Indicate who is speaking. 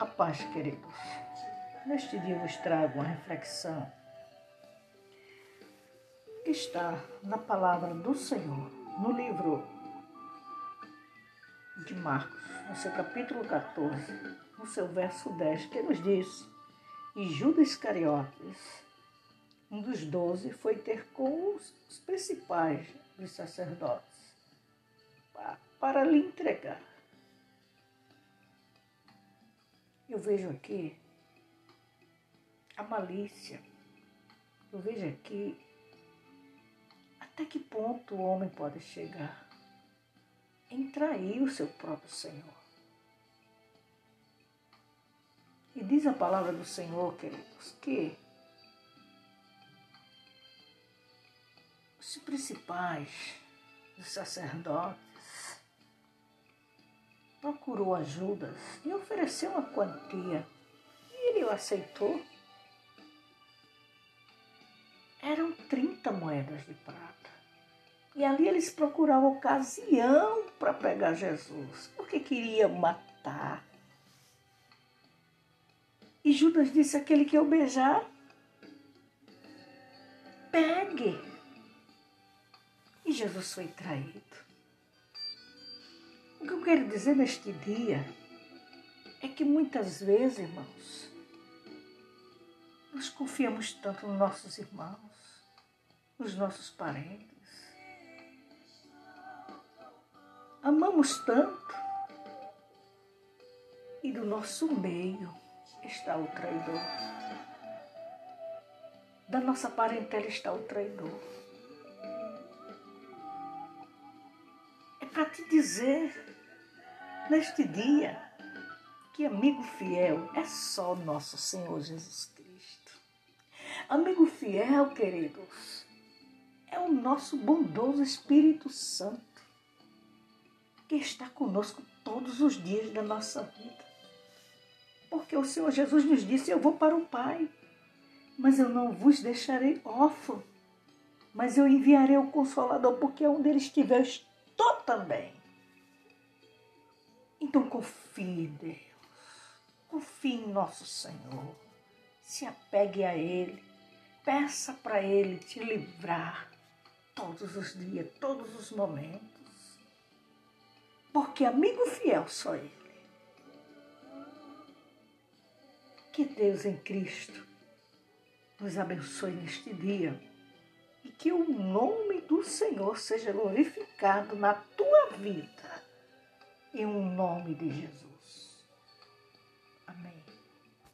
Speaker 1: A paz, queridos. Neste dia vos trago uma reflexão que está na palavra do Senhor, no livro de Marcos, no seu capítulo 14, no seu verso 10, que nos diz: E Judas Iscariotes, um dos doze, foi ter com os principais dos sacerdotes para lhe entregar Eu vejo aqui a malícia. Eu vejo aqui até que ponto o homem pode chegar em trair o seu próprio Senhor. E diz a palavra do Senhor, queridos, que os principais, os sacerdotes, procurou ajudas e ofereceu uma quantia. E ele o aceitou. Eram 30 moedas de prata. E ali eles procuravam ocasião para pegar Jesus, porque queriam matar. E Judas disse: aquele que eu beijar, pegue. E Jesus foi traído. Quero dizer neste dia é que muitas vezes, irmãos, nós confiamos tanto nos nossos irmãos, nos nossos parentes. Amamos tanto e do nosso meio está o traidor. Da nossa parentela está o traidor. É para te dizer neste dia que amigo fiel é só nosso Senhor Jesus Cristo. Amigo fiel, queridos, é o nosso bondoso Espírito Santo que está conosco todos os dias da nossa vida. Porque o Senhor Jesus nos disse: Eu vou para o Pai, mas eu não vos deixarei órfão, mas eu enviarei o Consolador, porque onde ele estiver, eu estou também. Então confie em Deus, confie em nosso Senhor, se apegue a Ele, peça para Ele te livrar todos os dias, todos os momentos, porque amigo fiel só Ele. Que Deus em Cristo nos abençoe neste dia. E que o nome do Senhor seja glorificado na tua vida em um nome de Jesus. Amém.